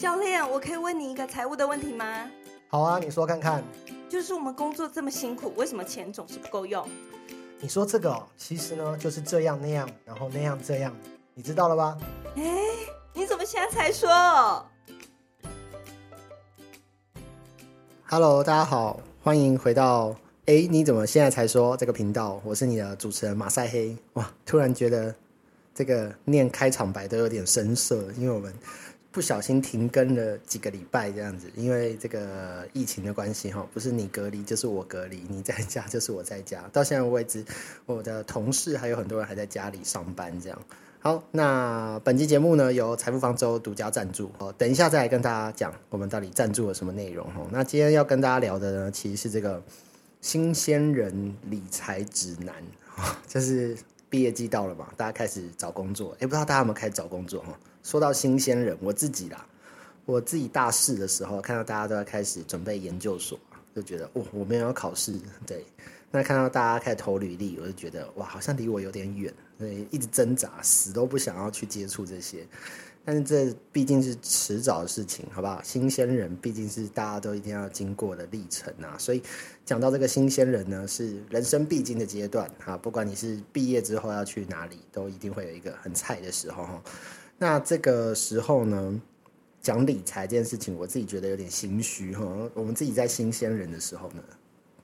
教练，我可以问你一个财务的问题吗？好啊，你说看看。就是我们工作这么辛苦，为什么钱总是不够用？你说这个哦，其实呢就是这样那样，然后那样这样，你知道了吧？哎，你怎么现在才说？Hello，大家好，欢迎回到哎，你怎么现在才说这个频道？我是你的主持人马赛黑。哇，突然觉得这个念开场白都有点生涩，因为我们。不小心停更了几个礼拜这样子，因为这个疫情的关系哈，不是你隔离就是我隔离，你在家就是我在家。到现在为止，我的同事还有很多人还在家里上班这样。好，那本期节目呢由财富方舟独家赞助哦，等一下再来跟大家讲我们到底赞助了什么内容哦。那今天要跟大家聊的呢，其实是这个新鲜人理财指南，就是毕业季到了嘛，大家开始找工作，也不知道大家有没有开始找工作哈。说到新鲜人，我自己啦，我自己大四的时候，看到大家都在开始准备研究所，就觉得哦，我没有要考试，对。那看到大家开始投履历，我就觉得哇，好像离我有点远，对，一直挣扎，死都不想要去接触这些。但是这毕竟是迟早的事情，好不好？新鲜人毕竟是大家都一定要经过的历程啊，所以讲到这个新鲜人呢，是人生必经的阶段啊。不管你是毕业之后要去哪里，都一定会有一个很菜的时候。那这个时候呢，讲理财这件事情，我自己觉得有点心虚哈。我们自己在新鲜人的时候呢，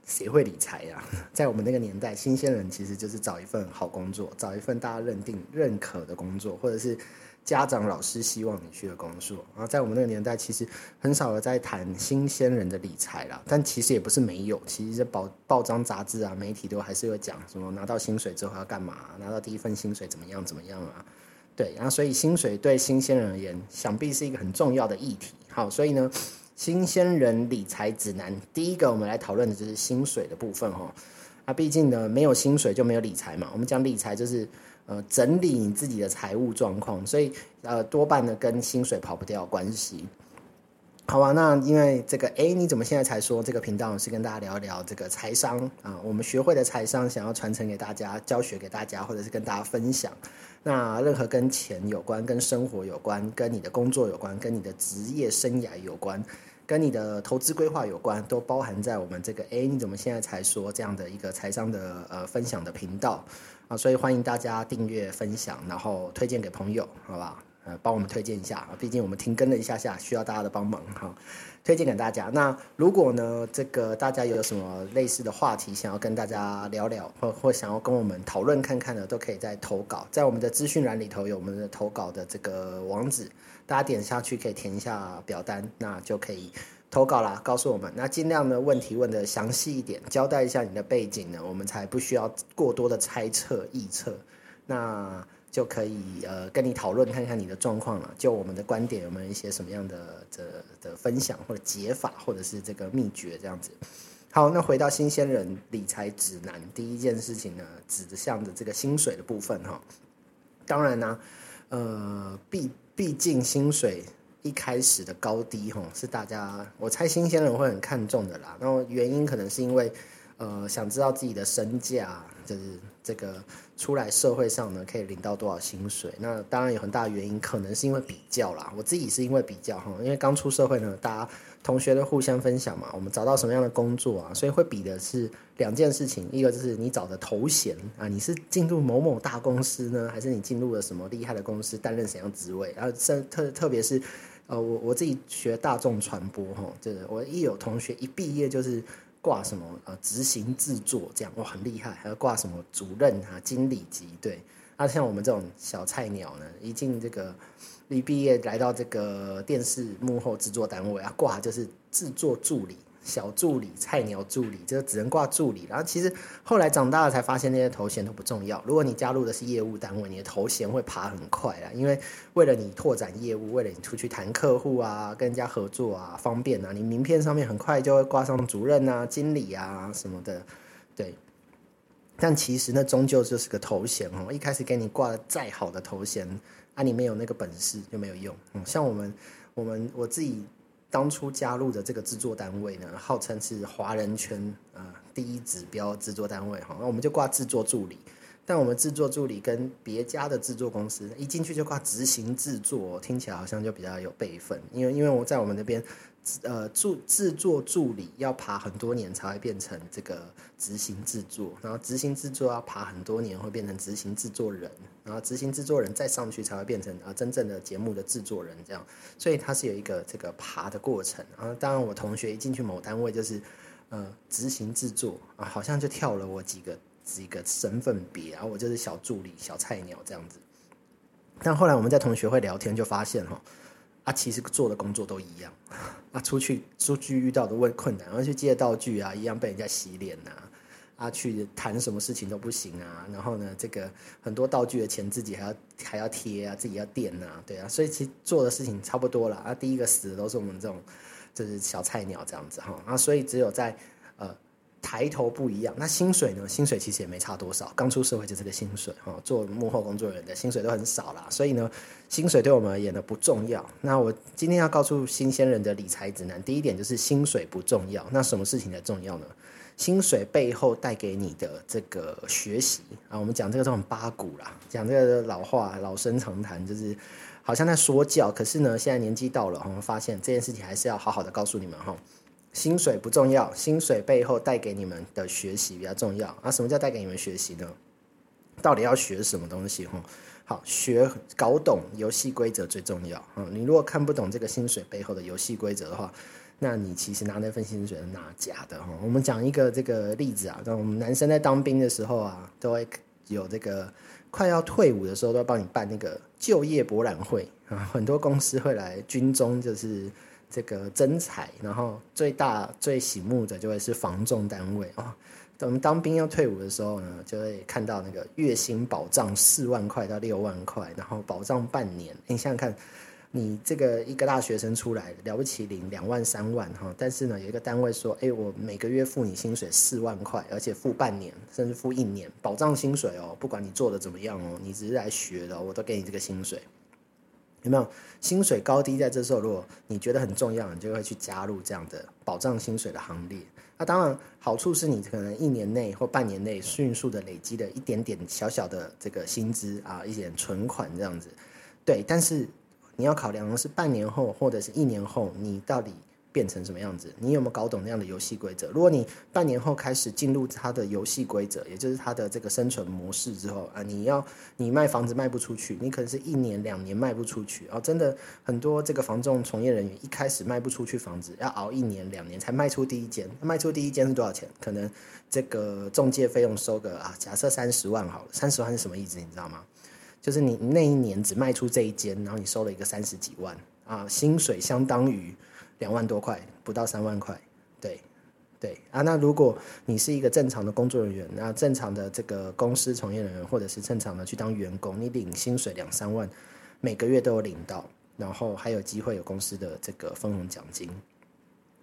谁会理财呀？在我们那个年代，新鲜人其实就是找一份好工作，找一份大家认定认可的工作，或者是家长老师希望你去的工作。然后在我们那个年代，其实很少有在谈新鲜人的理财啦。但其实也不是没有，其实报报章杂志啊，媒体都还是会讲什么拿到薪水之后要干嘛，拿到第一份薪水怎么样怎么样啊。对，然后所以薪水对新鲜人而言，想必是一个很重要的议题。好，所以呢，新鲜人理财指南第一个，我们来讨论的就是薪水的部分哈。啊，毕竟呢，没有薪水就没有理财嘛。我们讲理财就是呃整理你自己的财务状况，所以呃多半呢跟薪水跑不掉关系。好吧，那因为这个，哎，你怎么现在才说这个频道是跟大家聊一聊这个财商啊？我们学会的财商，想要传承给大家，教学给大家，或者是跟大家分享。那任何跟钱有关、跟生活有关、跟你的工作有关、跟你的职业生涯有关、跟你的投资规划有关，都包含在我们这个，哎，你怎么现在才说这样的一个财商的呃分享的频道啊？所以欢迎大家订阅、分享，然后推荐给朋友，好吧？呃，帮我们推荐一下啊，毕竟我们停更了一下下，需要大家的帮忙哈。推荐给大家。那如果呢，这个大家有什么类似的话题想要跟大家聊聊，或或想要跟我们讨论看看的，都可以在投稿，在我们的资讯栏里头有我们的投稿的这个网址，大家点下去可以填一下表单，那就可以投稿啦。告诉我们，那尽量呢问题问的详细一点，交代一下你的背景呢，我们才不需要过多的猜测臆测。那。就可以呃跟你讨论看看你的状况了，就我们的观点有没有一些什么样的的的分享或者解法或者是这个秘诀这样子。好，那回到新鲜人理财指南，第一件事情呢，指向的这个薪水的部分哈。当然呢，呃，毕毕竟薪水一开始的高低哈，是大家我猜新鲜人会很看重的啦。然后原因可能是因为呃想知道自己的身价，就是这个。出来社会上呢，可以领到多少薪水？那当然有很大的原因，可能是因为比较啦。我自己是因为比较哈，因为刚出社会呢，大家同学都互相分享嘛，我们找到什么样的工作啊，所以会比的是两件事情，一个就是你找的头衔啊，你是进入某某大公司呢，还是你进入了什么厉害的公司担任怎样职位？然后特特特别是，呃，我我自己学大众传播哈，就是我一有同学一毕业就是。挂什么呃执行制作这样哇很厉害，还要挂什么主任啊经理级对，那像我们这种小菜鸟呢，一进这个一毕业来到这个电视幕后制作单位啊，挂就是制作助理。小助理、菜鸟助理，就只能挂助理。然后其实后来长大了才发现，那些头衔都不重要。如果你加入的是业务单位，你的头衔会爬很快啊，因为为了你拓展业务，为了你出去谈客户啊、跟人家合作啊，方便啊，你名片上面很快就会挂上主任啊、经理啊什么的。对，但其实那终究就是个头衔哦。一开始给你挂的再好的头衔，啊，你没有那个本事就没有用。嗯，像我们、我们、我自己。当初加入的这个制作单位呢，号称是华人圈啊第一指标制作单位哈，那我们就挂制作助理。但我们制作助理跟别家的制作公司一进去就挂执行制作，听起来好像就比较有辈分。因为因为我在我们那边，呃，助制作助理要爬很多年才会变成这个执行制作，然后执行制作要爬很多年会变成执行制作人，然后执行制作人再上去才会变成呃真正的节目的制作人这样，所以它是有一个这个爬的过程。然后当然我同学一进去某单位就是。呃，执行制作啊，好像就跳了我几个几个身份别，然后我就是小助理、小菜鸟这样子。但后来我们在同学会聊天，就发现哈，啊，其实做的工作都一样，啊，出去出去遇到的问困难，然后去借道具啊，一样被人家洗脸呐，啊，去谈什么事情都不行啊，然后呢，这个很多道具的钱自己还要还要贴啊，自己要垫呐，对啊，所以其实做的事情差不多了啊，第一个死的都是我们这种。就是小菜鸟这样子哈，啊，所以只有在呃抬头不一样。那薪水呢？薪水其实也没差多少，刚出社会就这个薪水哈。做幕后工作人员的薪水都很少啦，所以呢，薪水对我们而言呢不重要。那我今天要告诉新鲜人的理财指南，第一点就是薪水不重要。那什么事情才重要呢？薪水背后带给你的这个学习啊，我们讲这个都很八股啦，讲这个老话老生常谈，就是。好像在说教，可是呢，现在年纪到了，我们发现这件事情还是要好好的告诉你们哈。薪水不重要，薪水背后带给你们的学习比较重要啊。什么叫带给你们学习呢？到底要学什么东西哈？好，学搞懂游戏规则最重要啊。你如果看不懂这个薪水背后的游戏规则的话，那你其实拿那份薪水是拿假的哈。我们讲一个这个例子啊，那我们男生在当兵的时候啊，都会有这个。快要退伍的时候，都要帮你办那个就业博览会啊！很多公司会来军中，就是这个征才，然后最大最醒目的就会是防重单位啊。等我们当兵要退伍的时候呢，就会看到那个月薪保障四万块到六万块，然后保障半年。你想想看。你这个一个大学生出来了不起领两万三万哈，但是呢有一个单位说，哎，我每个月付你薪水四万块，而且付半年甚至付一年，保障薪水哦，不管你做的怎么样哦，你只是来学的，我都给你这个薪水，有没有？薪水高低在这时候，如果你觉得很重要，你就会去加入这样的保障薪水的行列。那当然好处是你可能一年内或半年内迅速的累积了一点点小小的这个薪资啊，一点存款这样子，对，但是。你要考量的是半年后或者是一年后，你到底变成什么样子？你有没有搞懂那样的游戏规则？如果你半年后开始进入它的游戏规则，也就是它的这个生存模式之后啊，你要你卖房子卖不出去，你可能是一年两年卖不出去啊。真的很多这个房仲从业人员一开始卖不出去房子，要熬一年两年才卖出第一间。卖出第一间是多少钱？可能这个中介费用收个啊，假设三十万好了，三十万是什么意思？你知道吗？就是你那一年只卖出这一间，然后你收了一个三十几万啊，薪水相当于两万多块，不到三万块，对，对啊。那如果你是一个正常的工作人员，那正常的这个公司从业人员，或者是正常的去当员工，你领薪水两三万，每个月都有领到，然后还有机会有公司的这个分红奖金。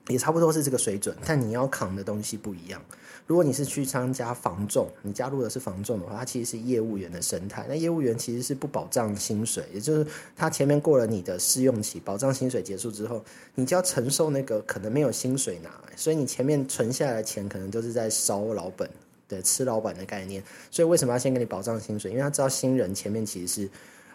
也差不多是这个水准，但你要扛的东西不一样。如果你是去参加防重，你加入的是防重的话，它其实是业务员的生态。那业务员其实是不保障薪水，也就是他前面过了你的试用期，保障薪水结束之后，你就要承受那个可能没有薪水拿，所以你前面存下来的钱可能都是在烧老本，对，吃老板的概念。所以为什么要先给你保障薪水？因为他知道新人前面其实是。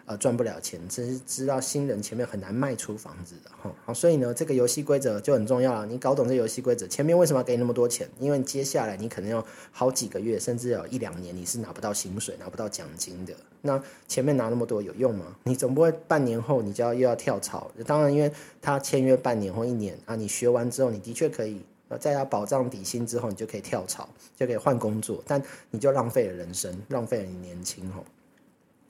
呃，赚不了钱，只是知道新人前面很难卖出房子的哈。好，所以呢，这个游戏规则就很重要了。你搞懂这游戏规则，前面为什么要给你那么多钱？因为接下来你可能要好几个月，甚至有一两年，你是拿不到薪水、拿不到奖金的。那前面拿那么多有用吗？你总不会半年后你就要又要跳槽？当然，因为他签约半年或一年啊，你学完之后，你的确可以呃在他保障底薪之后，你就可以跳槽，就可以换工作，但你就浪费了人生，浪费了你年轻哦。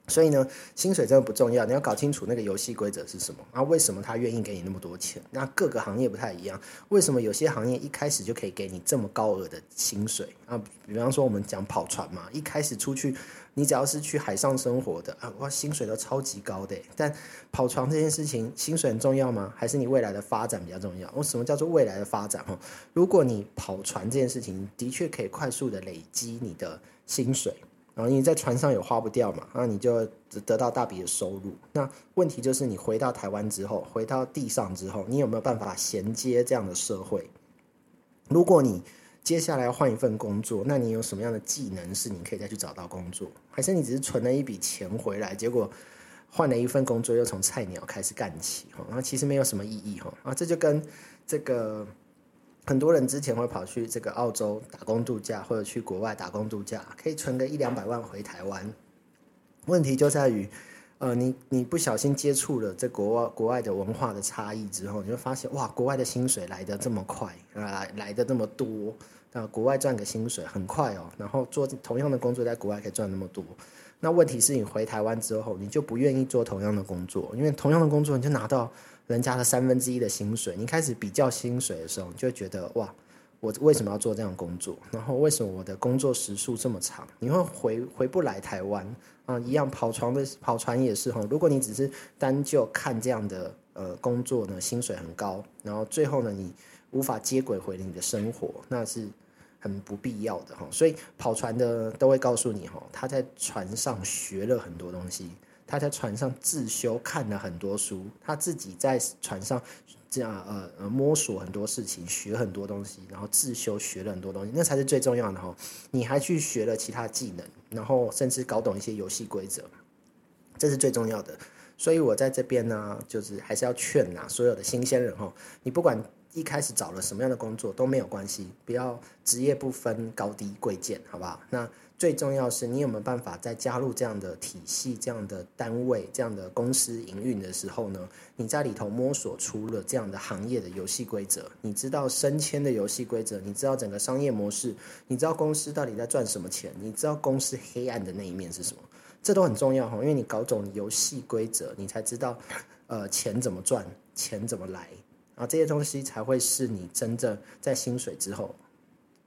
所以呢，薪水真的不重要，你要搞清楚那个游戏规则是什么啊？为什么他愿意给你那么多钱？那各个行业不太一样，为什么有些行业一开始就可以给你这么高额的薪水啊？比方说我们讲跑船嘛，一开始出去，你只要是去海上生活的啊，哇，薪水都超级高的。但跑船这件事情，薪水很重要吗？还是你未来的发展比较重要？我什么叫做未来的发展？哈，如果你跑船这件事情的确可以快速的累积你的薪水。然后你在船上有花不掉嘛？那你就得到大笔的收入。那问题就是你回到台湾之后，回到地上之后，你有没有办法衔接这样的社会？如果你接下来要换一份工作，那你有什么样的技能是你可以再去找到工作？还是你只是存了一笔钱回来，结果换了一份工作又从菜鸟开始干起？哈，然后其实没有什么意义哈。啊，这就跟这个很多人之前会跑去这个澳洲打工度假，或者去国外打工度假，可以存个一两百万回台湾。问题就在于。呃，你你不小心接触了这国外国外的文化的差异之后，你会发现哇，国外的薪水来的这么快，啊来的那么多，那国外赚个薪水很快哦，然后做同样的工作在国外可以赚那么多，那问题是你回台湾之后，你就不愿意做同样的工作，因为同样的工作你就拿到人家的三分之一的薪水，你开始比较薪水的时候，你就觉得哇。我为什么要做这样工作？然后为什么我的工作时数这么长？你会回回不来台湾啊？一样跑船的跑船也是哈。如果你只是单就看这样的呃工作呢，薪水很高，然后最后呢你无法接轨回你的生活，那是很不必要的哈。所以跑船的都会告诉你哈，他在船上学了很多东西，他在船上自修看了很多书，他自己在船上。这样呃呃摸索很多事情，学很多东西，然后自修学了很多东西，那才是最重要的哈。你还去学了其他技能，然后甚至搞懂一些游戏规则，这是最重要的。所以我在这边呢，就是还是要劝呐，所有的新鲜人哈，你不管。一开始找了什么样的工作都没有关系，不要职业不分高低贵贱，好不好？那最重要是你有没有办法在加入这样的体系、这样的单位、这样的公司营运的时候呢？你在里头摸索出了这样的行业的游戏规则，你知道升迁的游戏规则，你知道整个商业模式，你知道公司到底在赚什么钱，你知道公司黑暗的那一面是什么？这都很重要哈，因为你搞懂游戏规则，你才知道呃钱怎么赚，钱怎么来。啊，这些东西才会是你真正在薪水之后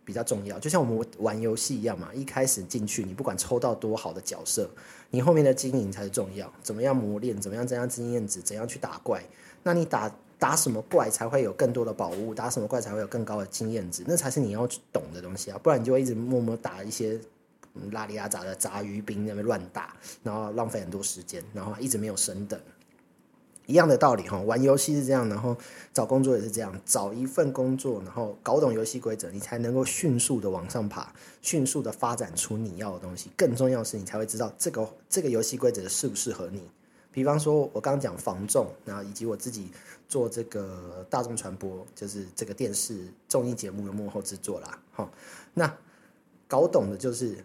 比较重要。就像我们玩游戏一样嘛，一开始进去，你不管抽到多好的角色，你后面的经营才是重要。怎么样磨练，怎么样增加经验值，怎样去打怪？那你打打什么怪才会有更多的宝物？打什么怪才会有更高的经验值？那才是你要懂的东西啊！不然你就会一直默默打一些拉里拉杂的杂鱼兵，那边乱打，然后浪费很多时间，然后一直没有升等。一样的道理哈，玩游戏是这样，然后找工作也是这样，找一份工作，然后搞懂游戏规则，你才能够迅速的往上爬，迅速的发展出你要的东西。更重要的是，你才会知道这个这个游戏规则适不适合你。比方说，我刚刚讲防重，然后以及我自己做这个大众传播，就是这个电视综艺节目的幕后制作啦。哈，那搞懂的就是。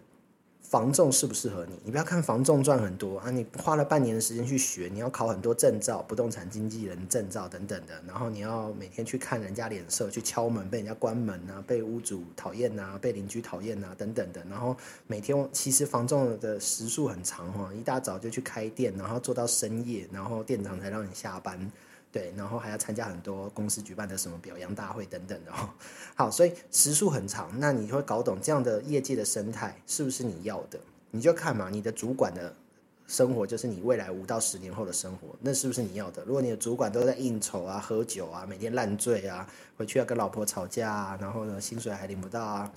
防重适不适合你？你不要看防重赚很多啊！你花了半年的时间去学，你要考很多证照，不动产经纪人证照等等的，然后你要每天去看人家脸色，去敲门被人家关门啊，被屋主讨厌啊，被邻居讨厌啊等等的。然后每天其实防重的时数很长哈，一大早就去开店，然后做到深夜，然后店长才让你下班。对，然后还要参加很多公司举办的什么表扬大会等等的哈。好，所以时数很长，那你会搞懂这样的业界的生态是不是你要的？你就看嘛，你的主管的生活就是你未来五到十年后的生活，那是不是你要的？如果你的主管都在应酬啊、喝酒啊、每天烂醉啊，回去要跟老婆吵架啊，然后呢薪水还领不到啊，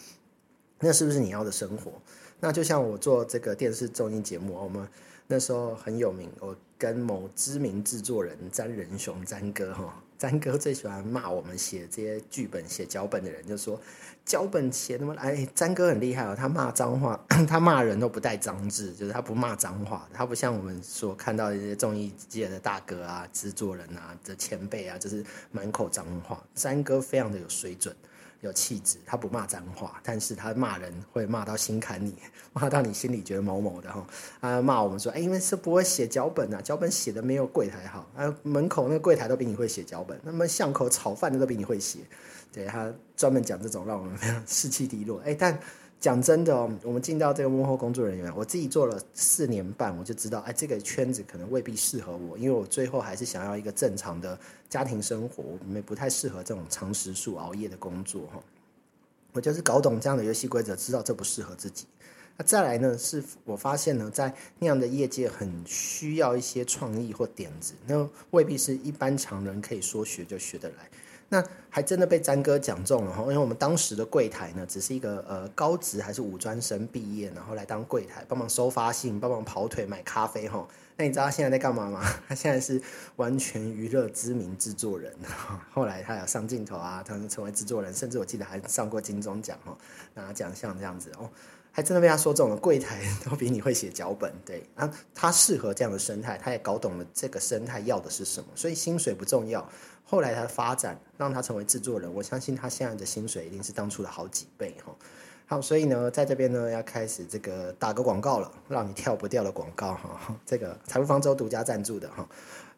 那是不是你要的生活？那就像我做这个电视综艺节目，我们。那时候很有名，我跟某知名制作人詹仁雄詹哥哈，詹哥最喜欢骂我们写这些剧本、写脚本的人，就说脚本写那么哎，詹哥很厉害哦，他骂脏话，他骂人都不带脏字，就是他不骂脏话，他不像我们所看到一些综艺界的大哥啊、制作人啊的前辈啊，就是满口脏话，詹哥非常的有水准。有气质，他不骂脏话，但是他骂人会骂到心坎里，骂到你心里觉得某某的哈。他骂我们说，哎，因为是不会写脚本啊，脚本写的没有柜台好，啊，门口那个柜台都比你会写脚本，那么巷口炒饭的都比你会写，对他专门讲这种让我们非 常士气低落。哎，但。讲真的哦，我们进到这个幕后工作人员，我自己做了四年半，我就知道，哎，这个圈子可能未必适合我，因为我最后还是想要一个正常的家庭生活，我们不太适合这种长时数熬夜的工作哈。我就是搞懂这样的游戏规则，知道这不适合自己。那再来呢，是我发现呢，在那样的业界很需要一些创意或点子，那未必是一般常人可以说学就学得来。那还真的被詹哥讲中了哈，因为我们当时的柜台呢，只是一个呃高职还是五专生毕业，然后来当柜台，帮忙收发信，帮忙跑腿买咖啡哈，那你知道他现在在干嘛吗？他现在是完全娱乐知名制作人，后来他有上镜头啊，他成为制作人，甚至我记得还上过金钟奖哦，拿奖项这样子哦。还真的被他说中了，柜台 都比你会写脚本，对啊，他适合这样的生态，他也搞懂了这个生态要的是什么，所以薪水不重要。后来他的发展让他成为制作人，我相信他现在的薪水一定是当初的好几倍哈。好，所以呢，在这边呢要开始这个打个广告了，让你跳不掉的广告哈。这个财富方舟独家赞助的哈。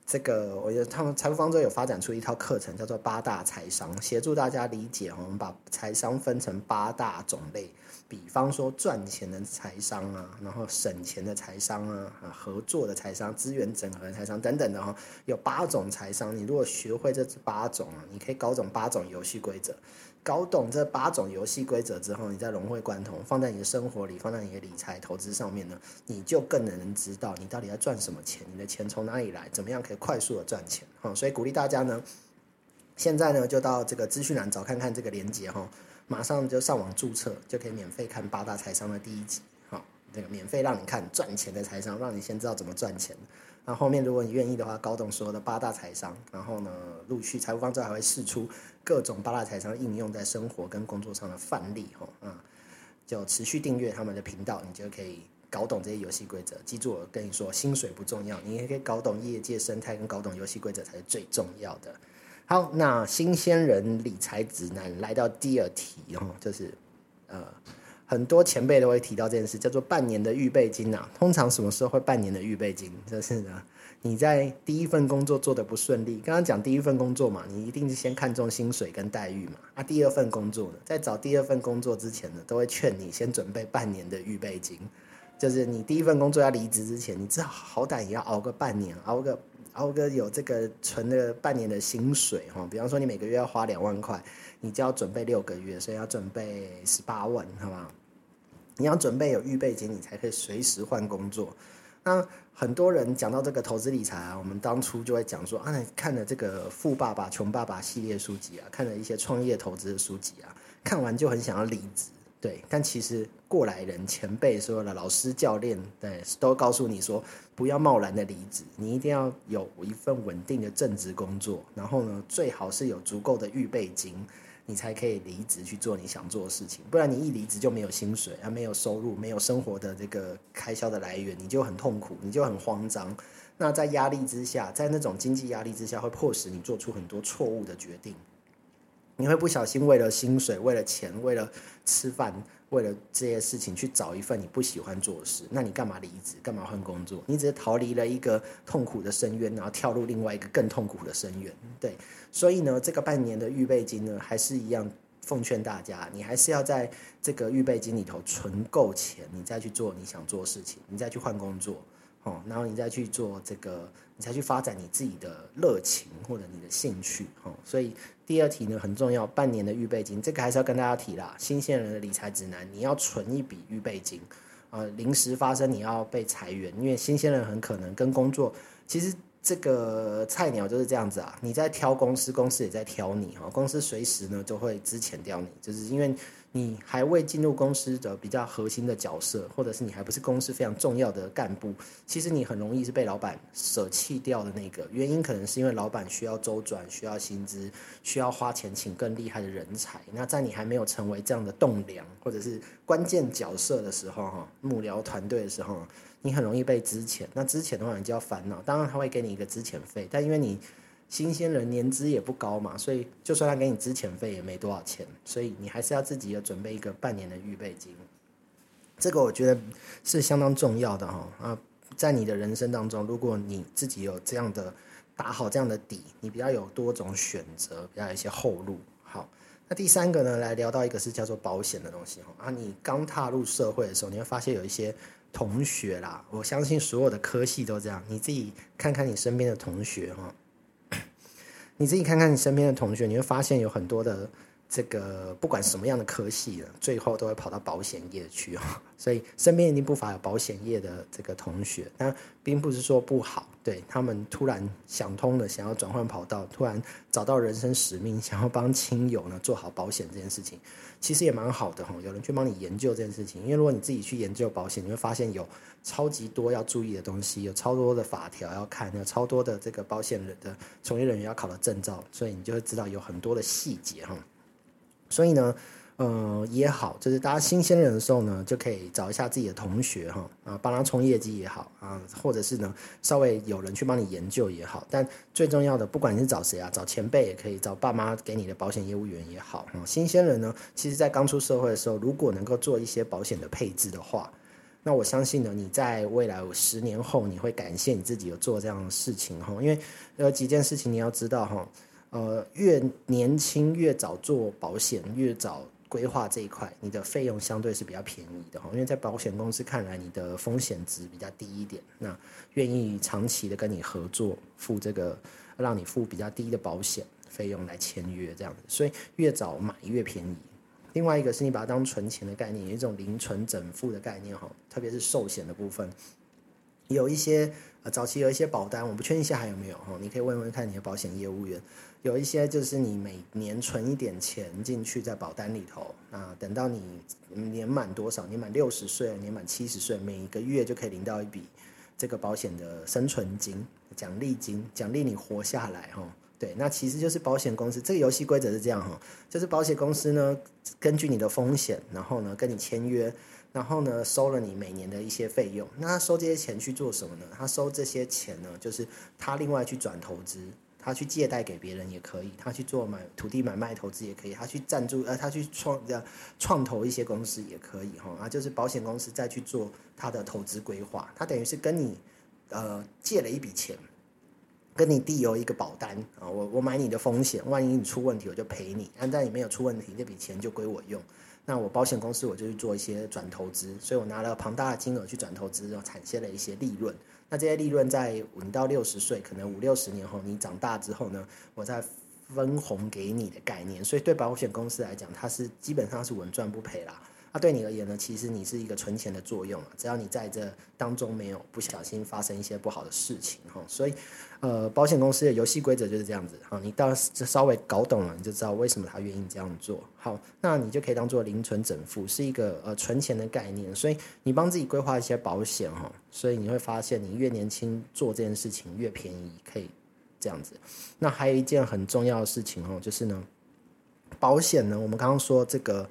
这个我觉得他们财富方舟有发展出一套课程，叫做八大财商，协助大家理解我们把财商分成八大种类。比方说赚钱的财商啊，然后省钱的财商啊，啊合作的财商、资源整合的财商等等的哈，有八种财商。你如果学会这八种啊，你可以搞懂八种游戏规则。搞懂这八种游戏规则之后，你再融会贯通，放在你的生活里，放在你的理财投资上面呢，你就更能知道你到底在赚什么钱，你的钱从哪里来，怎么样可以快速的赚钱。哈，所以鼓励大家呢，现在呢就到这个资讯栏找看看这个链接哈。马上就上网注册，就可以免费看八大财商的第一集，好，这个免费让你看赚钱的财商，让你先知道怎么赚钱。那后面如果你愿意的话，搞懂所有的八大财商，然后呢，陆续财务方舟还会试出各种八大财商应用在生活跟工作上的范例，哈，啊，就持续订阅他们的频道，你就可以搞懂这些游戏规则。记住我跟你说，薪水不重要，你也可以搞懂业界生态跟搞懂游戏规则才是最重要的。好，那新鲜人理财指南来到第二题哦，就是呃，很多前辈都会提到这件事，叫做半年的预备金啊。通常什么时候会半年的预备金？就是呢，你在第一份工作做的不顺利，刚刚讲第一份工作嘛，你一定是先看重薪水跟待遇嘛。啊，第二份工作呢，在找第二份工作之前呢，都会劝你先准备半年的预备金，就是你第一份工作要离职之前，你至少好歹也要熬个半年，熬个。熬个有这个存了半年的薪水哈，比方说你每个月要花两万块，你就要准备六个月，所以要准备十八万，好吗？你要准备有预备金，你才可以随时换工作。那很多人讲到这个投资理财啊，我们当初就会讲说啊，看了这个《富爸爸穷爸爸》系列书籍啊，看了一些创业投资的书籍啊，看完就很想要离职。对，但其实过来人、前辈说了，老师、教练，对，都告诉你说，不要贸然的离职，你一定要有一份稳定的正职工作，然后呢，最好是有足够的预备金，你才可以离职去做你想做的事情。不然你一离职就没有薪水，啊，没有收入，没有生活的这个开销的来源，你就很痛苦，你就很慌张。那在压力之下，在那种经济压力之下，会迫使你做出很多错误的决定。你会不小心为了薪水、为了钱、为了吃饭、为了这些事情去找一份你不喜欢做的事，那你干嘛离职？干嘛换工作？你只是逃离了一个痛苦的深渊，然后跳入另外一个更痛苦的深渊。对，所以呢，这个半年的预备金呢，还是一样奉劝大家，你还是要在这个预备金里头存够钱，你再去做你想做的事情，你再去换工作。哦，然后你再去做这个，你才去发展你自己的热情或者你的兴趣。哦，所以第二题呢很重要，半年的预备金，这个还是要跟大家提啦。新鲜人的理财指南，你要存一笔预备金，呃，临时发生你要被裁员，因为新鲜人很可能跟工作，其实这个菜鸟就是这样子啊。你在挑公司，公司也在挑你，哈，公司随时呢就会资遣掉你，就是因为。你还未进入公司的比较核心的角色，或者是你还不是公司非常重要的干部，其实你很容易是被老板舍弃掉的那个。原因可能是因为老板需要周转，需要薪资，需要花钱请更厉害的人才。那在你还没有成为这样的栋梁或者是关键角色的时候，哈，幕僚团队的时候，你很容易被支遣。那支遣的话，你就要烦恼。当然他会给你一个支遣费，但因为你。新鲜人年资也不高嘛，所以就算他给你资遣费也没多少钱，所以你还是要自己要准备一个半年的预备金。这个我觉得是相当重要的哈啊，在你的人生当中，如果你自己有这样的打好这样的底，你比较有多种选择，比较有一些后路。好，那第三个呢，来聊到一个是叫做保险的东西哈啊，你刚踏入社会的时候，你会发现有一些同学啦，我相信所有的科系都这样，你自己看看你身边的同学哈。你自己看看你身边的同学，你会发现有很多的这个不管什么样的科系，最后都会跑到保险业去哦。所以身边一定不乏有保险业的这个同学，但并不是说不好，对他们突然想通了，想要转换跑道，突然找到人生使命，想要帮亲友呢做好保险这件事情，其实也蛮好的哈。有人去帮你研究这件事情，因为如果你自己去研究保险，你会发现有超级多要注意的东西，有超多的法条要看，有超多的这个保险人的从业人员要考的证照，所以你就会知道有很多的细节哈。所以呢。呃，也好，就是大家新鲜人的时候呢，就可以找一下自己的同学哈，啊，帮他冲业绩也好啊，或者是呢，稍微有人去帮你研究也好。但最重要的，不管你是找谁啊，找前辈也可以，找爸妈给你的保险业务员也好。新鲜人呢，其实在刚出社会的时候，如果能够做一些保险的配置的话，那我相信呢，你在未来十年后，你会感谢你自己有做这样的事情哈。因为有几件事情你要知道哈，呃，越年轻越早做保险，越早。规划这一块，你的费用相对是比较便宜的哈，因为在保险公司看来，你的风险值比较低一点，那愿意长期的跟你合作，付这个让你付比较低的保险费用来签约这样子，所以越早买越便宜。另外一个是你把它当存钱的概念，有一种零存整付的概念哈，特别是寿险的部分，有一些呃早期有一些保单，我不确定现在还有没有哈，你可以问问看你的保险业务员。有一些就是你每年存一点钱进去在保单里头，那等到你年满多少，年满六十岁，年满七十岁，每一个月就可以领到一笔这个保险的生存金、奖励金，奖励你活下来哈。对，那其实就是保险公司这个游戏规则是这样哈，就是保险公司呢根据你的风险，然后呢跟你签约，然后呢收了你每年的一些费用，那他收这些钱去做什么呢？他收这些钱呢，就是他另外去转投资。他去借贷给别人也可以，他去做买土地买卖投资也可以，他去赞助呃，他去创呃创投一些公司也可以哈啊，就是保险公司再去做他的投资规划，他等于是跟你呃借了一笔钱，跟你递有一个保单啊，我我买你的风险，万一你出问题我就赔你，但在你没有出问题，这笔钱就归我用。那我保险公司我就去做一些转投资，所以我拿了庞大的金额去转投资，然后产生了一些利润。那这些利润在五到六十岁，可能五六十年后，你长大之后呢，我再分红给你的概念。所以对保险公司来讲，它是基本上是稳赚不赔啦。那对你而言呢，其实你是一个存钱的作用啊。只要你在这当中没有不小心发生一些不好的事情哈，所以。呃，保险公司的游戏规则就是这样子哈，你到稍微搞懂了，你就知道为什么他愿意这样做。好，那你就可以当做零存整付，是一个呃存钱的概念。所以你帮自己规划一些保险哈，所以你会发现你越年轻做这件事情越便宜，可以这样子。那还有一件很重要的事情哦，就是呢，保险呢，我们刚刚说这个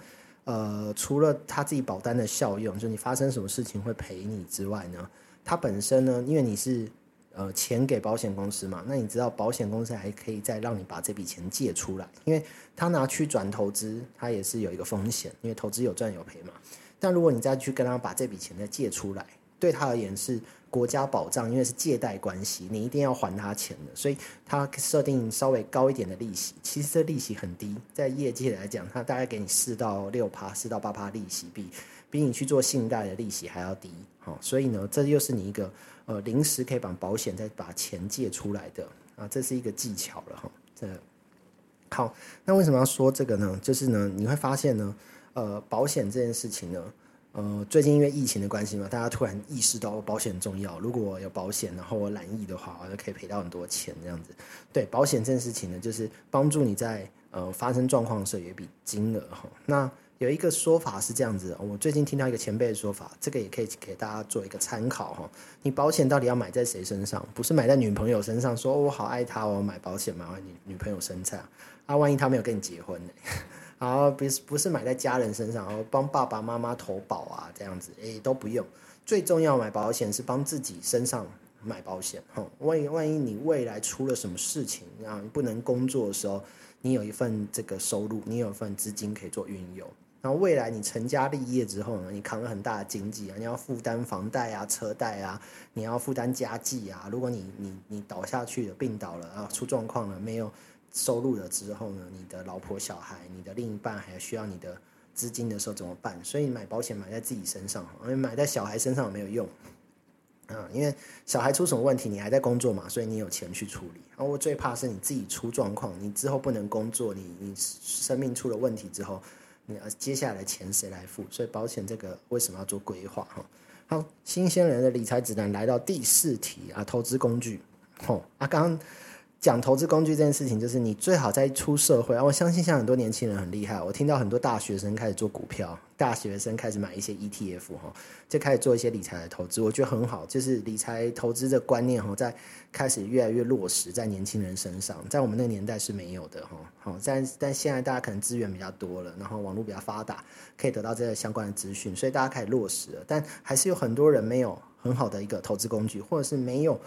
呃，除了他自己保单的效用，就你发生什么事情会赔你之外呢，它本身呢，因为你是。呃，钱给保险公司嘛？那你知道保险公司还可以再让你把这笔钱借出来，因为他拿去转投资，他也是有一个风险，因为投资有赚有赔嘛。但如果你再去跟他把这笔钱再借出来，对他而言是国家保障，因为是借贷关系，你一定要还他钱的，所以他设定稍微高一点的利息。其实这利息很低，在业界来讲，他大概给你四到六趴，四到八趴利息，比比你去做信贷的利息还要低。好，所以呢，这又是你一个。呃，临时可以把保险再把钱借出来的啊，这是一个技巧了哈。这好，那为什么要说这个呢？就是呢，你会发现呢，呃，保险这件事情呢，呃，最近因为疫情的关系嘛，大家突然意识到保险重要。如果有保险，然后我染疫的话，我就可以赔到很多钱这样子。对，保险这件事情呢，就是帮助你在呃发生状况的时候有一笔金额哈。那有一个说法是这样子，我最近听到一个前辈的说法，这个也可以给大家做一个参考哈。你保险到底要买在谁身上？不是买在女朋友身上，说我好爱她，我买保险买完女女朋友身上啊，万一她没有跟你结婚呢？然后不是不是买在家人身上，然后帮爸爸妈妈投保啊这样子，诶都不用。最重要买保险是帮自己身上买保险哈。万一万一你未来出了什么事情啊，不能工作的时候，你有一份这个收入，你有一份资金可以做运用。然后未来你成家立业之后呢，你扛了很大的经济啊，你要负担房贷啊、车贷啊，你要负担家计啊。如果你你你倒下去了、病倒了啊、出状况了、没有收入了之后呢，你的老婆小孩、你的另一半还需要你的资金的时候怎么办？所以买保险买在自己身上，因为买在小孩身上没有用。嗯，因为小孩出什么问题，你还在工作嘛，所以你有钱去处理。而我最怕是你自己出状况，你之后不能工作，你你生命出了问题之后，你接下来钱谁来付？所以保险这个为什么要做规划？哈，好，新鲜人的理财指南来到第四题啊，投资工具。吼啊，刚刚。讲投资工具这件事情，就是你最好在出社会啊！我相信像很多年轻人很厉害，我听到很多大学生开始做股票，大学生开始买一些 ETF 哈，就开始做一些理财的投资，我觉得很好。就是理财投资的观念哈，在开始越来越落实在年轻人身上，在我们那个年代是没有的哈。好，但但现在大家可能资源比较多了，然后网络比较发达，可以得到这些相关的资讯，所以大家开始落实了。但还是有很多人没有很好的一个投资工具，或者是没有。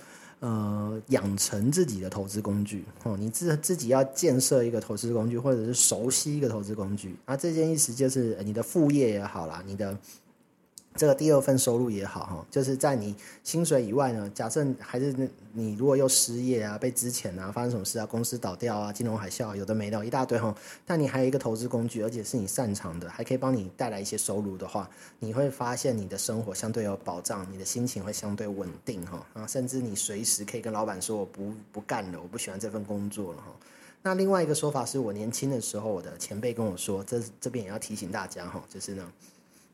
呃，养成自己的投资工具哦，你自自己要建设一个投资工具，或者是熟悉一个投资工具那，这件意思就是你的副业也好啦，你的。这个第二份收入也好哈，就是在你薪水以外呢。假设还是你如果又失业啊，被之前啊发生什么事啊，公司倒掉啊，金融海啸有的没的，一大堆哈。但你还有一个投资工具，而且是你擅长的，还可以帮你带来一些收入的话，你会发现你的生活相对有保障，你的心情会相对稳定哈啊，甚至你随时可以跟老板说我不不干了，我不喜欢这份工作了哈。那另外一个说法是我年轻的时候，我的前辈跟我说，这这边也要提醒大家哈，就是呢。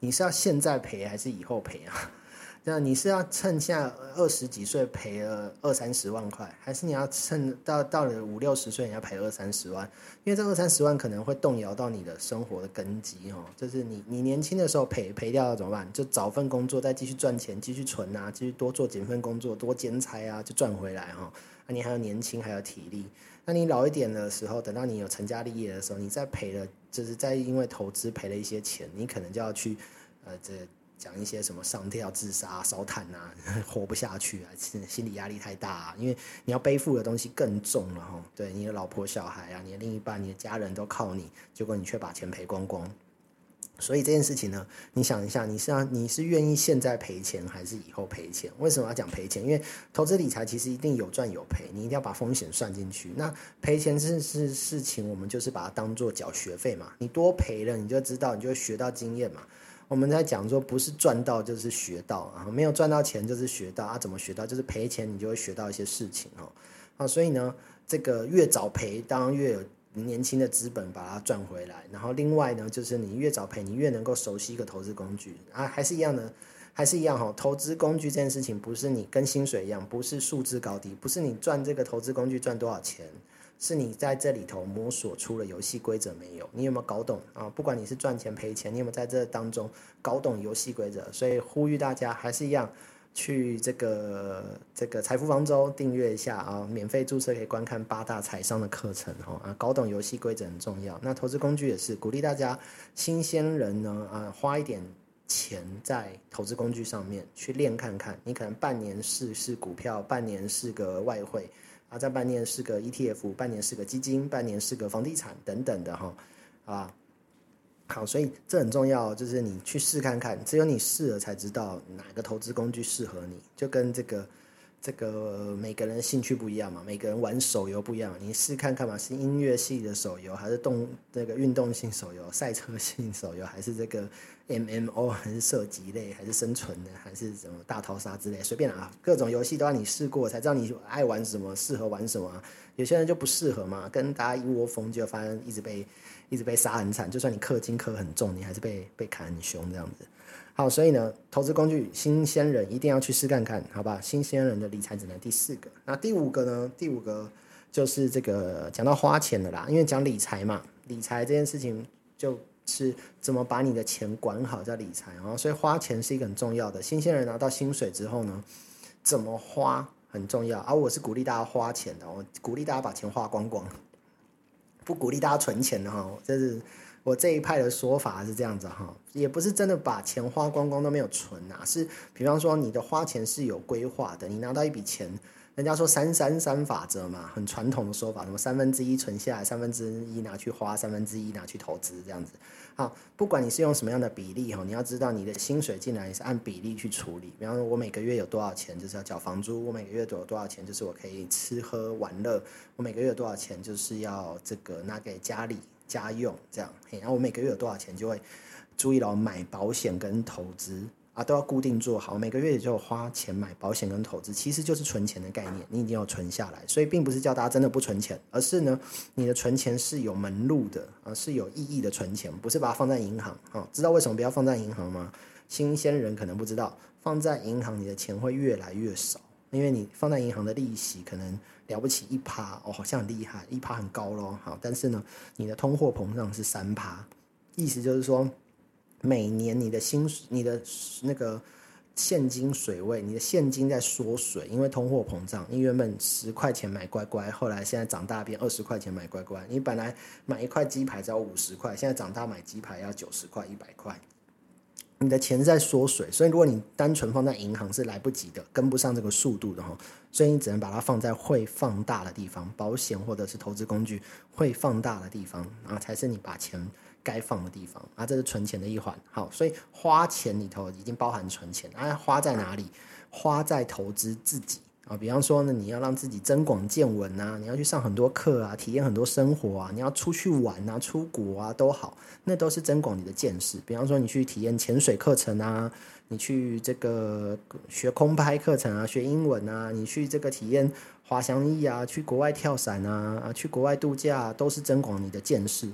你是要现在赔还是以后赔啊？那你是要趁下二十几岁赔了二三十万块，还是你要趁到到了五六十岁你要赔二三十万？因为这二三十万可能会动摇到你的生活的根基哦。就是你你年轻的时候赔赔掉了怎么办？就找份工作再继续赚钱，继续存啊，继续多做几份工作，多兼差啊，就赚回来哈。啊你还有年轻，还有体力。那你老一点的时候，等到你有成家立业的时候，你再赔了，就是在因为投资赔了一些钱，你可能就要去，呃，这讲一些什么上吊自杀、烧炭啊，活不下去啊，心 心理压力太大啊，因为你要背负的东西更重了哈。对，你的老婆小孩啊，你的另一半、你的家人都靠你，结果你却把钱赔光光。所以这件事情呢，你想一下，你是你是愿意现在赔钱还是以后赔钱？为什么要讲赔钱？因为投资理财其实一定有赚有赔，你一定要把风险算进去。那赔钱是是事情，我们就是把它当做缴学费嘛。你多赔了，你就知道，你就会学到经验嘛。我们在讲说，不是赚到就是学到啊，没有赚到钱就是学到啊。怎么学到？就是赔钱，你就会学到一些事情哦。啊，所以呢，这个越早赔，当然越有。年轻的资本把它赚回来，然后另外呢，就是你越早赔，你越能够熟悉一个投资工具啊，还是一样的，还是一样哈。投资工具这件事情不是你跟薪水一样，不是数字高低，不是你赚这个投资工具赚多少钱，是你在这里头摸索出了游戏规则没有？你有没有搞懂啊？不管你是赚钱赔钱，你有没有在这当中搞懂游戏规则？所以呼吁大家还是一样。去这个这个财富方舟订阅一下啊，免费注册可以观看八大财商的课程哈啊，搞懂游戏规则很重要。那投资工具也是鼓励大家新鲜人呢啊，花一点钱在投资工具上面去练看看。你可能半年试试股票，半年试个外汇啊，再半年试个 ETF，半年试个基金，半年试个房地产等等的哈啊。好，所以这很重要，就是你去试看看，只有你试了才知道哪个投资工具适合你，就跟这个这个每个人兴趣不一样嘛，每个人玩手游不一样，你试看看嘛，是音乐系的手游，还是动那个运动性手游、赛车性手游，还是这个 MMO，还是射击类，还是生存的，还是什么大逃杀之类，随便啊，各种游戏都让你试过，才知道你爱玩什么，适合玩什么。有些人就不适合嘛，跟大家一窝蜂，就发现一直被。一直被杀很惨，就算你氪金氪很重，你还是被被砍很凶这样子。好，所以呢，投资工具新鲜人一定要去试看看，好吧？新鲜人的理财指南第四个，那第五个呢？第五个就是这个讲到花钱的啦，因为讲理财嘛，理财这件事情就是怎么把你的钱管好叫理财啊，所以花钱是一个很重要的。新鲜人拿到薪水之后呢，怎么花很重要，而我是鼓励大家花钱的，我鼓励大家把钱花光光。不鼓励大家存钱的哈，这是我这一派的说法是这样子哈，也不是真的把钱花光光都没有存啊，是比方说你的花钱是有规划的，你拿到一笔钱，人家说三三三法则嘛，很传统的说法，什么三分之一存下来，三分之一拿去花，三分之一拿去投资这样子。好，不管你是用什么样的比例哈，你要知道你的薪水进来也是按比例去处理。比方说，我每个月有多少钱就是要缴房租，我每个月有多少钱就是我可以吃喝玩乐，我每个月有多少钱就是要这个拿给家里家用这样。然后我每个月有多少钱就会注意到买保险跟投资。都要固定做好，每个月也就花钱买保险跟投资，其实就是存钱的概念，你一定要存下来。所以并不是叫大家真的不存钱，而是呢，你的存钱是有门路的啊，是有意义的存钱，不是把它放在银行啊。知道为什么不要放在银行吗？新鲜人可能不知道，放在银行你的钱会越来越少，因为你放在银行的利息可能了不起一趴哦，好像很厉害，一趴很高咯。好，但是呢，你的通货膨胀是三趴，意思就是说。每年你的薪你的那个现金水位，你的现金在缩水，因为通货膨胀。你原本十块钱买乖乖，后来现在长大变二十块钱买乖乖。你本来买一块鸡排只要五十块，现在长大买鸡排要九十块、一百块。你的钱在缩水，所以如果你单纯放在银行是来不及的，跟不上这个速度的哈。所以你只能把它放在会放大的地方，保险或者是投资工具会放大的地方啊，才是你把钱。该放的地方啊，这是存钱的一环。好，所以花钱里头已经包含存钱。啊，花在哪里？花在投资自己啊。比方说呢，你要让自己增广见闻啊，你要去上很多课啊，体验很多生活啊，你要出去玩啊，出国啊都好，那都是增广你的见识。比方说，你去体验潜水课程啊，你去这个学空拍课程啊，学英文啊，你去这个体验滑翔翼啊，去国外跳伞啊，啊，去国外度假，都是增广你的见识。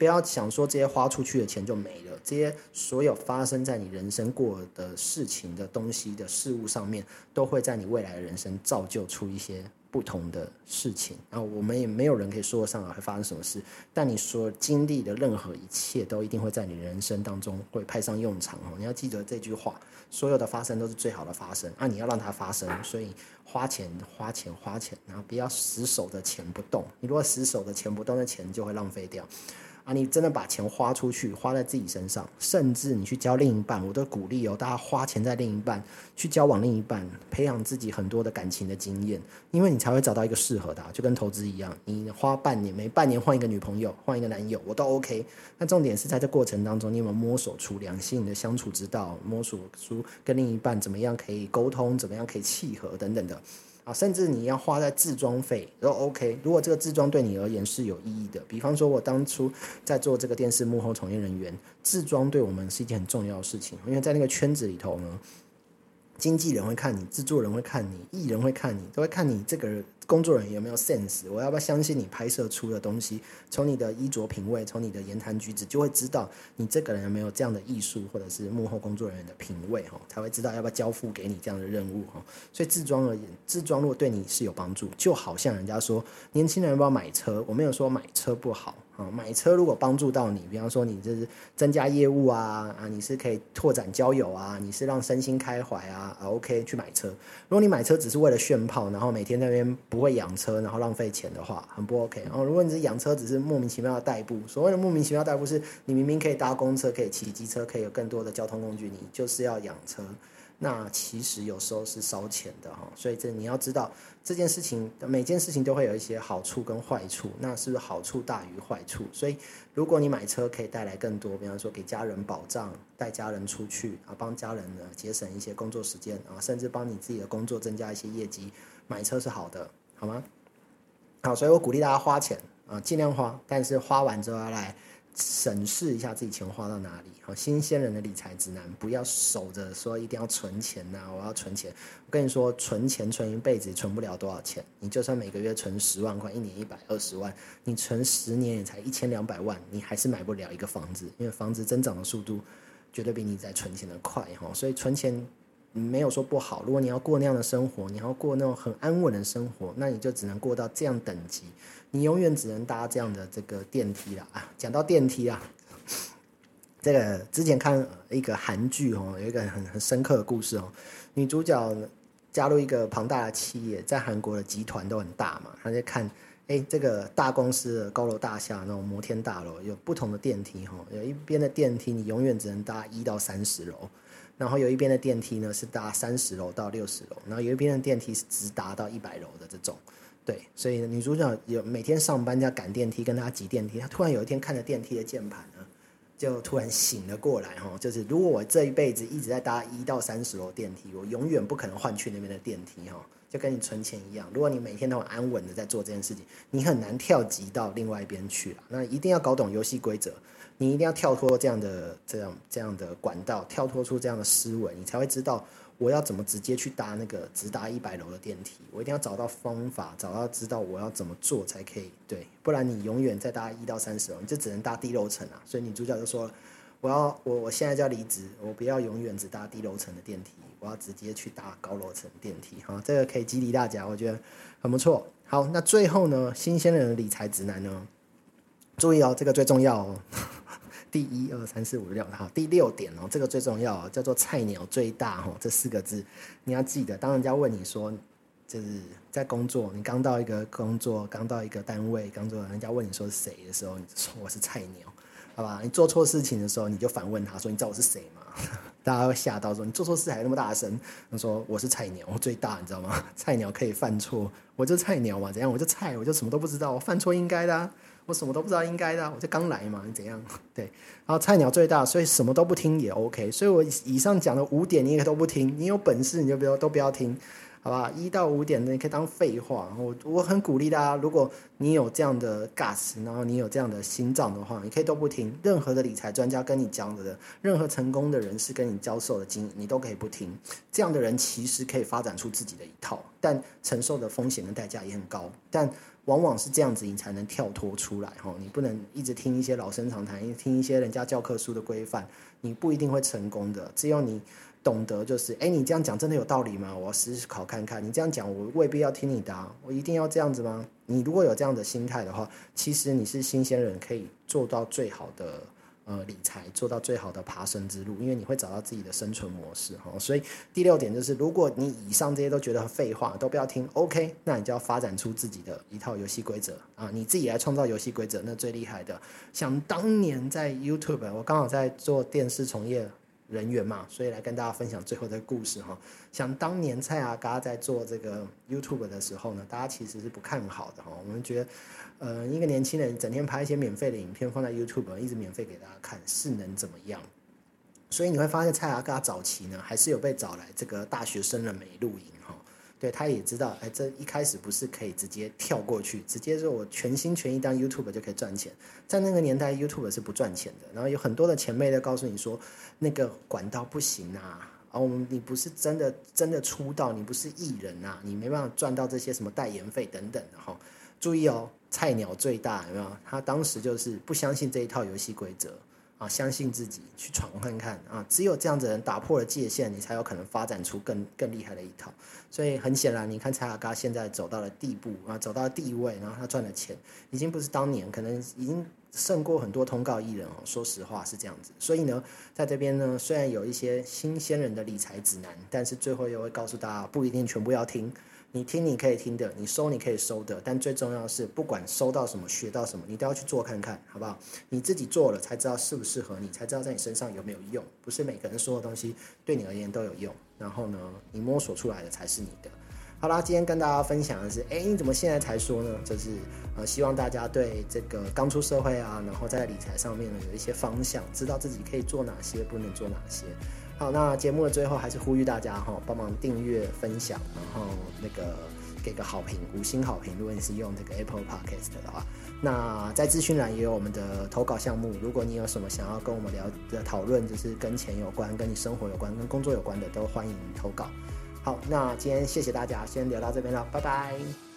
不要想说这些花出去的钱就没了，这些所有发生在你人生过的事情的东西的事物上面，都会在你未来的人生造就出一些不同的事情。然后我们也没有人可以说得上来会发生什么事，但你所经历的任何一切，都一定会在你人生当中会派上用场哦。你要记得这句话：所有的发生都是最好的发生。啊，你要让它发生，所以花钱、花钱、花钱，然后不要死守着钱不动。你如果死守着钱不动，那钱就会浪费掉。啊，你真的把钱花出去，花在自己身上，甚至你去交另一半，我都鼓励哦，大家花钱在另一半，去交往另一半，培养自己很多的感情的经验，因为你才会找到一个适合的，就跟投资一样，你花半年，每半年换一个女朋友，换一个男友，我都 OK。那重点是在这过程当中，你有没有摸索出两性的相处之道，摸索出跟另一半怎么样可以沟通，怎么样可以契合等等的。甚至你要花在自装费都 OK。如果这个自装对你而言是有意义的，比方说，我当初在做这个电视幕后从业人员，自装对我们是一件很重要的事情，因为在那个圈子里头呢，经纪人会看你，制作人会看你，艺人会看你，都会看你这个。工作人员有没有 sense？我要不要相信你拍摄出的东西？从你的衣着品味，从你的言谈举止，就会知道你这个人有没有这样的艺术，或者是幕后工作人员的品味哈，才会知道要不要交付给你这样的任务哈。所以自装而言，自装如果对你是有帮助，就好像人家说年轻人要不要买车，我没有说买车不好。买车如果帮助到你，比方说你这是增加业务啊啊，你是可以拓展交友啊，你是让身心开怀啊啊，OK 去买车。如果你买车只是为了炫炮，然后每天那边不会养车，然后浪费钱的话，很不 OK。然后如果你是养车只是莫名其妙的代步，所谓的莫名其妙代步是你明明可以搭公车，可以骑机车，可以有更多的交通工具，你就是要养车。那其实有时候是烧钱的哈，所以这你要知道这件事情，每件事情都会有一些好处跟坏处，那是不是好处大于坏处？所以如果你买车可以带来更多，比方说给家人保障，带家人出去啊，帮家人呢节省一些工作时间啊，甚至帮你自己的工作增加一些业绩，买车是好的，好吗？好，所以我鼓励大家花钱啊，尽量花，但是花完之后要来。审视一下自己钱花到哪里。好，新鲜人的理财指南，不要守着说一定要存钱呐，我要存钱。我跟你说，存钱存一辈子存不了多少钱。你就算每个月存十万块，一年一百二十万，你存十年也才一千两百万，你还是买不了一个房子，因为房子增长的速度绝对比你在存钱的快哈。所以存钱。没有说不好，如果你要过那样的生活，你要过那种很安稳的生活，那你就只能过到这样等级，你永远只能搭这样的这个电梯了啊！讲到电梯啊，这个之前看一个韩剧哦，有一个很很深刻的故事哦，女主角加入一个庞大的企业，在韩国的集团都很大嘛，她在看，哎，这个大公司的高楼大厦那种摩天大楼有不同的电梯哈，有一边的电梯你永远只能搭一到三十楼。然后有一边的电梯呢是搭三十楼到六十楼，然后有一边的电梯是直达到一百楼的这种，对，所以女主角有每天上班要赶电梯，跟她挤电梯，她突然有一天看着电梯的键盘呢，就突然醒了过来哈，就是如果我这一辈子一直在搭一到三十楼电梯，我永远不可能换去那边的电梯哈，就跟你存钱一样。如果你每天都很安稳的在做这件事情，你很难跳级到另外一边去了。那一定要搞懂游戏规则，你一定要跳脱这样的这样这样的管道，跳脱出这样的思维，你才会知道我要怎么直接去搭那个直达一百楼的电梯。我一定要找到方法，找到知道我要怎么做才可以对，不然你永远在搭一到三十楼，你就只能搭低楼层啊。所以女主角就说。我要我我现在就要离职，我不要永远只搭低楼层的电梯，我要直接去搭高楼层电梯。哈，这个可以激励大家，我觉得很不错。好，那最后呢，新鲜人的理财指南呢？注意哦，这个最重要哦。第一二三四五六，好，第六点哦，这个最重要，叫做“菜鸟最大”哈，这四个字你要记得。当人家问你说，就是在工作，你刚到一个工作，刚到一个单位，刚做，人家问你说是谁的时候，你就说我是菜鸟。好吧，你做错事情的时候，你就反问他说：“你知道我是谁吗？” 大家会吓到说：“你做错事还那么大声。”他说：“我是菜鸟，我最大，你知道吗？菜鸟可以犯错，我就菜鸟嘛，怎样？我就菜，我就什么都不知道，我犯错应该的，我什么都不知道应该的，我就刚来嘛，你怎样？对，然后菜鸟最大，所以什么都不听也 OK。所以我以上讲的五点，你也都不听，你有本事你就不要都不要听。”好吧，一到五点的你可以当废话。我我很鼓励大家，如果你有这样的 gas，然后你有这样的心脏的话，你可以都不听任何的理财专家跟你讲的，任何成功的人士跟你教授的经，你都可以不听。这样的人其实可以发展出自己的一套，但承受的风险跟代价也很高。但往往是这样子，你才能跳脱出来哈。你不能一直听一些老生常谈，听一些人家教科书的规范，你不一定会成功的。只有你。懂得就是，哎，你这样讲真的有道理吗？我要思考看看。你这样讲，我未必要听你的。我一定要这样子吗？你如果有这样的心态的话，其实你是新鲜人，可以做到最好的呃理财，做到最好的爬升之路，因为你会找到自己的生存模式哈。所以第六点就是，如果你以上这些都觉得废话，都不要听，OK，那你就要发展出自己的一套游戏规则啊，你自己来创造游戏规则，那最厉害的。想当年在 YouTube，我刚好在做电视从业。人员嘛，所以来跟大家分享最后的故事哈。想当年蔡阿嘎在做这个 YouTube 的时候呢，大家其实是不看好的哈。我们觉得，呃，一个年轻人整天拍一些免费的影片放在 YouTube，一直免费给大家看，是能怎么样？所以你会发现蔡阿嘎早期呢，还是有被找来这个大学生的美露营哈。对，他也知道，哎，这一开始不是可以直接跳过去，直接说我全心全意当 YouTube 就可以赚钱。在那个年代，YouTube 是不赚钱的。然后有很多的前辈在告诉你说，那个管道不行啊，哦，你不是真的真的出道，你不是艺人啊，你没办法赚到这些什么代言费等等的哈。注意哦，菜鸟最大有没有？他当时就是不相信这一套游戏规则。啊，相信自己去闯看看啊！只有这样子人打破了界限，你才有可能发展出更更厉害的一套。所以很显然，你看蔡雅嘎现在走到了地步啊，走到地位，然后他赚的钱已经不是当年，可能已经胜过很多通告艺人哦。说实话是这样子。所以呢，在这边呢，虽然有一些新鲜人的理财指南，但是最后又会告诉大家，不一定全部要听。你听你可以听的，你收你可以收的，但最重要的是，不管收到什么、学到什么，你都要去做看看，好不好？你自己做了才知道适不适合你，才知道在你身上有没有用。不是每个人说的东西对你而言都有用，然后呢，你摸索出来的才是你的。好啦，今天跟大家分享的是，哎，你怎么现在才说呢？就是呃，希望大家对这个刚出社会啊，然后在理财上面呢有一些方向，知道自己可以做哪些，不能做哪些。好，那节目的最后还是呼吁大家哈，帮忙订阅、分享，然后那个给个好评，五星好评。如果你是用这个 Apple Podcast 的话，那在资讯栏也有我们的投稿项目。如果你有什么想要跟我们聊的讨论，就是跟钱有关、跟你生活有关、跟工作有关的，都欢迎投稿。好，那今天谢谢大家，先聊到这边了，拜拜。